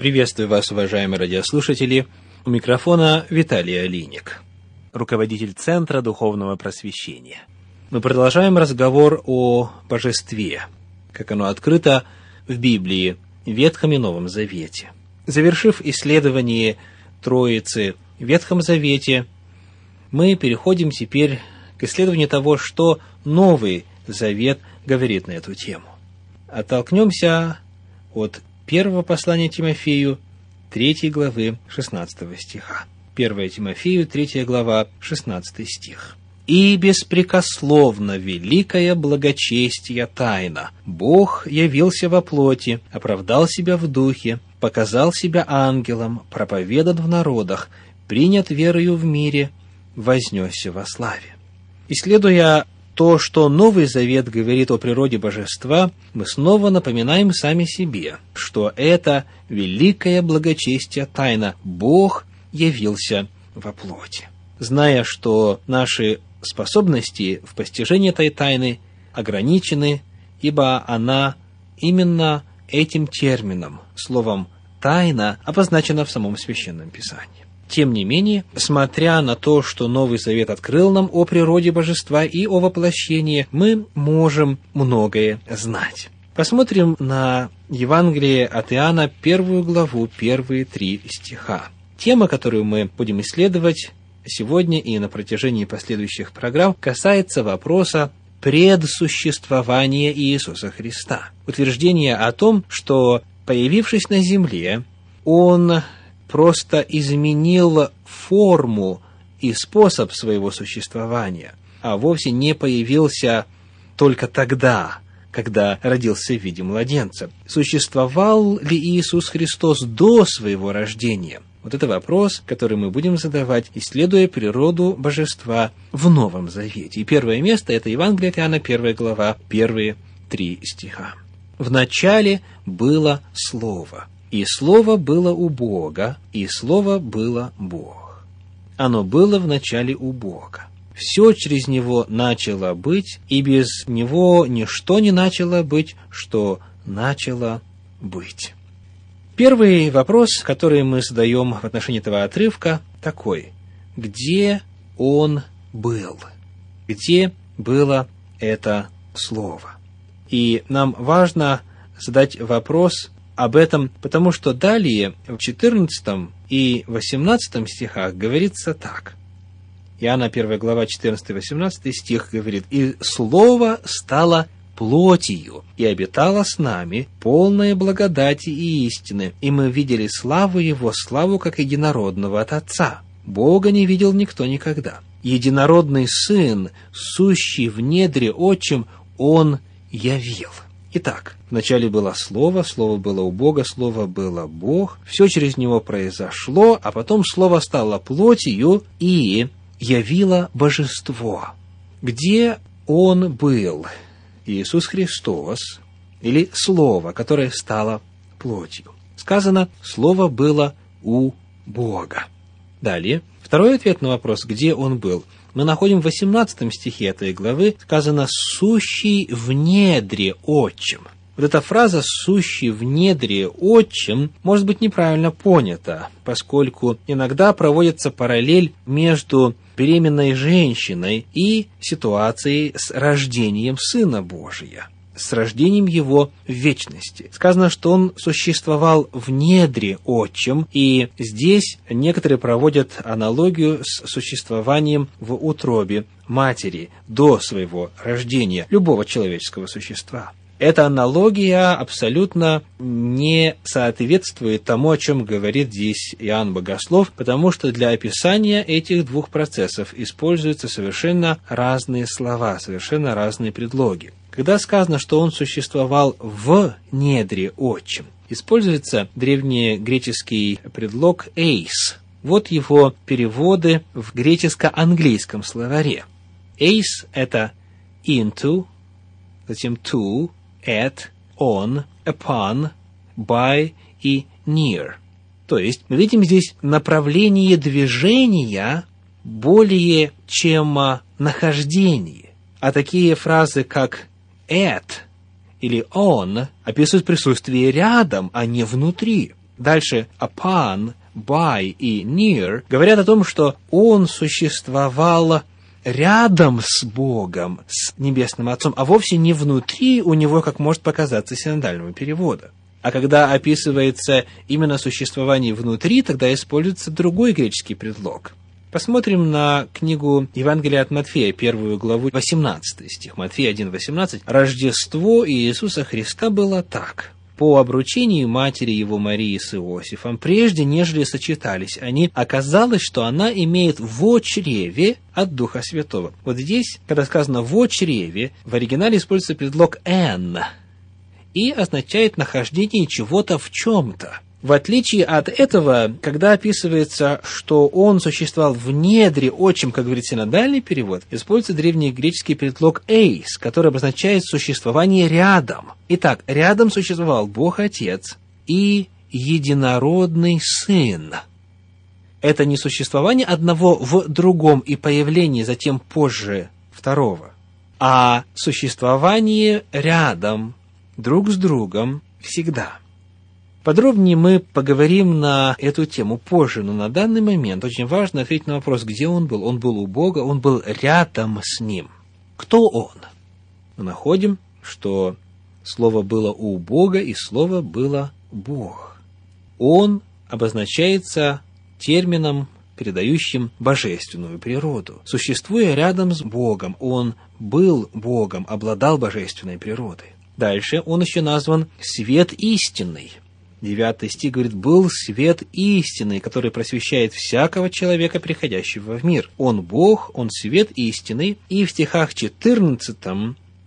Приветствую вас, уважаемые радиослушатели. У микрофона Виталий Алиник, руководитель Центра Духовного Просвещения. Мы продолжаем разговор о божестве, как оно открыто в Библии, в Ветхом и Новом Завете. Завершив исследование Троицы в Ветхом Завете, мы переходим теперь к исследованию того, что Новый Завет говорит на эту тему. Оттолкнемся от первого послания Тимофею, 3 главы 16 стиха. 1 Тимофею, 3 глава, 16 стих. «И беспрекословно великая благочестия тайна. Бог явился во плоти, оправдал себя в духе, показал себя ангелом, проповедан в народах, принят верою в мире, вознесся во славе». Исследуя то, что Новый Завет говорит о природе божества, мы снова напоминаем сами себе, что это великое благочестие тайна. Бог явился во плоти. Зная, что наши способности в постижении этой тайны ограничены, ибо она именно этим термином, словом «тайна», обозначена в самом Священном Писании. Тем не менее, смотря на то, что Новый Завет открыл нам о природе божества и о воплощении, мы можем многое знать. Посмотрим на Евангелие от Иоанна, первую главу, первые три стиха. Тема, которую мы будем исследовать сегодня и на протяжении последующих программ, касается вопроса предсуществования Иисуса Христа. Утверждение о том, что, появившись на земле, Он просто изменил форму и способ своего существования, а вовсе не появился только тогда, когда родился в виде младенца. Существовал ли Иисус Христос до своего рождения? Вот это вопрос, который мы будем задавать, исследуя природу божества в Новом Завете. И первое место – это Евангелие от Иоанна, первая глава, первые три стиха. «В начале было Слово, и Слово было у Бога, и Слово было Бог. Оно было в начале у Бога. Все через Него начало быть, и без Него ничто не начало быть, что начало быть. Первый вопрос, который мы задаем в отношении этого отрывка, такой. Где Он был? Где было это Слово? И нам важно задать вопрос, об этом, потому что далее в 14 и 18 стихах говорится так. Иоанна 1 глава 14-18 стих говорит, «И Слово стало плотью и обитало с нами, полное благодати и истины, и мы видели славу Его, славу как единородного от Отца. Бога не видел никто никогда. Единородный Сын, сущий в недре отчим, Он явил». Итак, вначале было Слово, Слово было у Бога, Слово было Бог, все через Него произошло, а потом Слово стало плотью и явило Божество. Где Он был? Иисус Христос, или Слово, которое стало плотью. Сказано, Слово было у Бога. Далее, второй ответ на вопрос, где Он был – мы находим в 18 стихе этой главы, сказано «сущий в недре отчим». Вот эта фраза «сущий в недре отчим» может быть неправильно понята, поскольку иногда проводится параллель между беременной женщиной и ситуацией с рождением Сына Божия – с рождением его в вечности. Сказано, что он существовал в недре отчим, и здесь некоторые проводят аналогию с существованием в утробе матери до своего рождения любого человеческого существа. Эта аналогия абсолютно не соответствует тому, о чем говорит здесь Иоанн Богослов, потому что для описания этих двух процессов используются совершенно разные слова, совершенно разные предлоги. Когда сказано, что он существовал в недре отчим, используется древнегреческий предлог «эйс». Вот его переводы в греческо-английском словаре. «Эйс» — это «into», затем «to», «at», «on», «upon», «by» и «near». То есть мы видим здесь направление движения более чем нахождение. А такие фразы, как at или on описывают присутствие рядом, а не внутри. Дальше upon, by и near говорят о том, что он существовал рядом с Богом, с Небесным Отцом, а вовсе не внутри у него, как может показаться синодального перевода. А когда описывается именно существование внутри, тогда используется другой греческий предлог. Посмотрим на книгу Евангелия от Матфея, первую главу, 18 стих. Матфея 1.18. «Рождество Иисуса Христа было так по обручению матери его Марии с Иосифом, прежде нежели сочетались они, оказалось, что она имеет в чреве от Духа Святого. Вот здесь, когда сказано в чреве, в оригинале используется предлог «эн» и означает нахождение чего-то в чем-то. В отличие от этого, когда описывается, что он существовал в недре отчим, как говорит синодальный перевод, используется древний греческий предлог «эйс», который обозначает существование рядом. Итак, рядом существовал Бог Отец и единородный Сын. Это не существование одного в другом и появление затем позже второго, а существование рядом, друг с другом всегда – Подробнее мы поговорим на эту тему позже, но на данный момент очень важно ответить на вопрос, где он был. Он был у Бога, он был рядом с ним. Кто он? Мы находим, что слово было у Бога, и слово было Бог. Он обозначается термином, передающим божественную природу. Существуя рядом с Богом, он был Богом, обладал божественной природой. Дальше он еще назван «свет истинный». Девятый стих говорит, «Был свет истины, который просвещает всякого человека, приходящего в мир. Он Бог, Он свет истины». И в стихах 14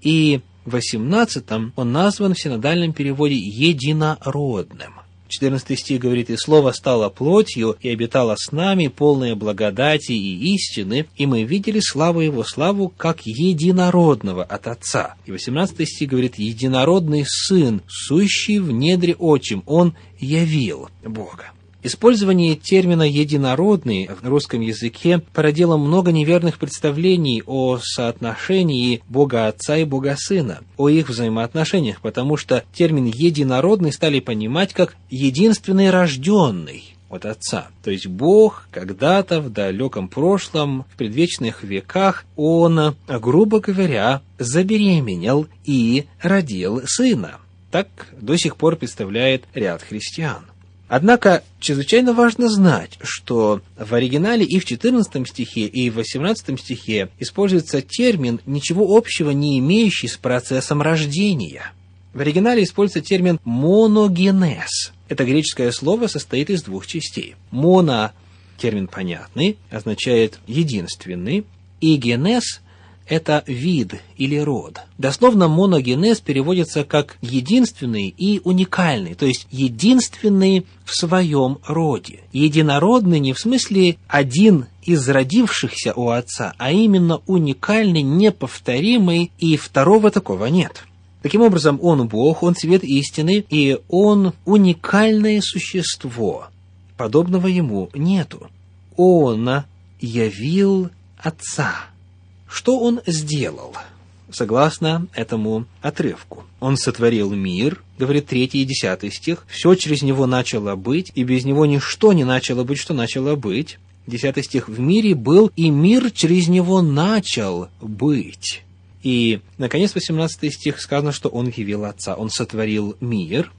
и 18 он назван в синодальном переводе «единородным». 14 стих говорит, «И Слово стало плотью, и обитало с нами, полное благодати и истины, и мы видели славу Его, славу как единородного от Отца». И 18 стих говорит, «Единородный Сын, сущий в недре отчим, Он явил Бога». Использование термина «единородный» в русском языке породило много неверных представлений о соотношении Бога Отца и Бога Сына, о их взаимоотношениях, потому что термин «единородный» стали понимать как «единственный рожденный» от Отца. То есть Бог когда-то в далеком прошлом, в предвечных веках, Он, грубо говоря, забеременел и родил Сына. Так до сих пор представляет ряд христиан. Однако чрезвычайно важно знать, что в оригинале и в 14 стихе, и в 18 стихе используется термин, ничего общего не имеющий с процессом рождения. В оригинале используется термин «моногенез». Это греческое слово состоит из двух частей. «Моно» – термин понятный, означает «единственный», и «генез» это вид или род. Дословно моногенез переводится как единственный и уникальный, то есть единственный в своем роде. Единородный не в смысле один из родившихся у отца, а именно уникальный, неповторимый, и второго такого нет. Таким образом, он Бог, он свет истины, и он уникальное существо. Подобного ему нету. Он явил Отца. Что он сделал? Согласно этому отрывку. Он сотворил мир, говорит 3 и 10 стих, все через него начало быть, и без него ничто не начало быть, что начало быть. 10 стих, в мире был, и мир через него начал быть. И, наконец, 18 стих сказано, что он явил Отца. Он сотворил мир,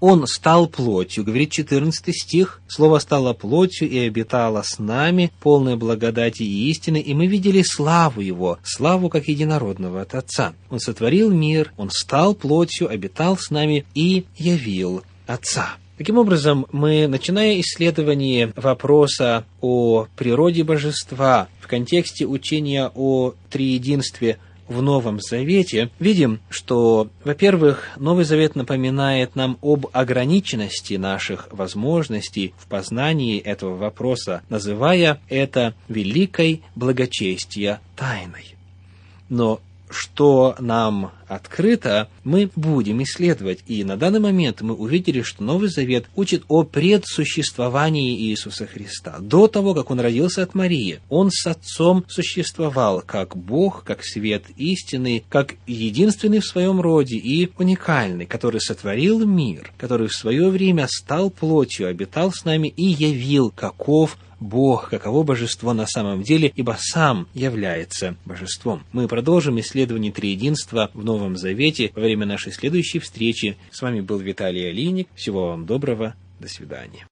он стал плотью, говорит 14 стих, слово стало плотью и обитало с нами, полное благодати и истины, и мы видели славу его, славу как единородного от Отца. Он сотворил мир, он стал плотью, обитал с нами и явил Отца. Таким образом, мы, начиная исследование вопроса о природе божества в контексте учения о триединстве в Новом Завете, видим, что, во-первых, Новый Завет напоминает нам об ограниченности наших возможностей в познании этого вопроса, называя это великой благочестия тайной. Но что нам открыто, мы будем исследовать. И на данный момент мы увидели, что Новый Завет учит о предсуществовании Иисуса Христа. До того, как Он родился от Марии, Он с Отцом существовал как Бог, как свет истины, как единственный в своем роде и уникальный, который сотворил мир, который в свое время стал плотью, обитал с нами и явил, каков Бог, каково божество на самом деле, ибо сам является божеством. Мы продолжим исследование триединства в Новом Завете во время нашей следующей встречи. С вами был Виталий Алиник. Всего вам доброго. До свидания.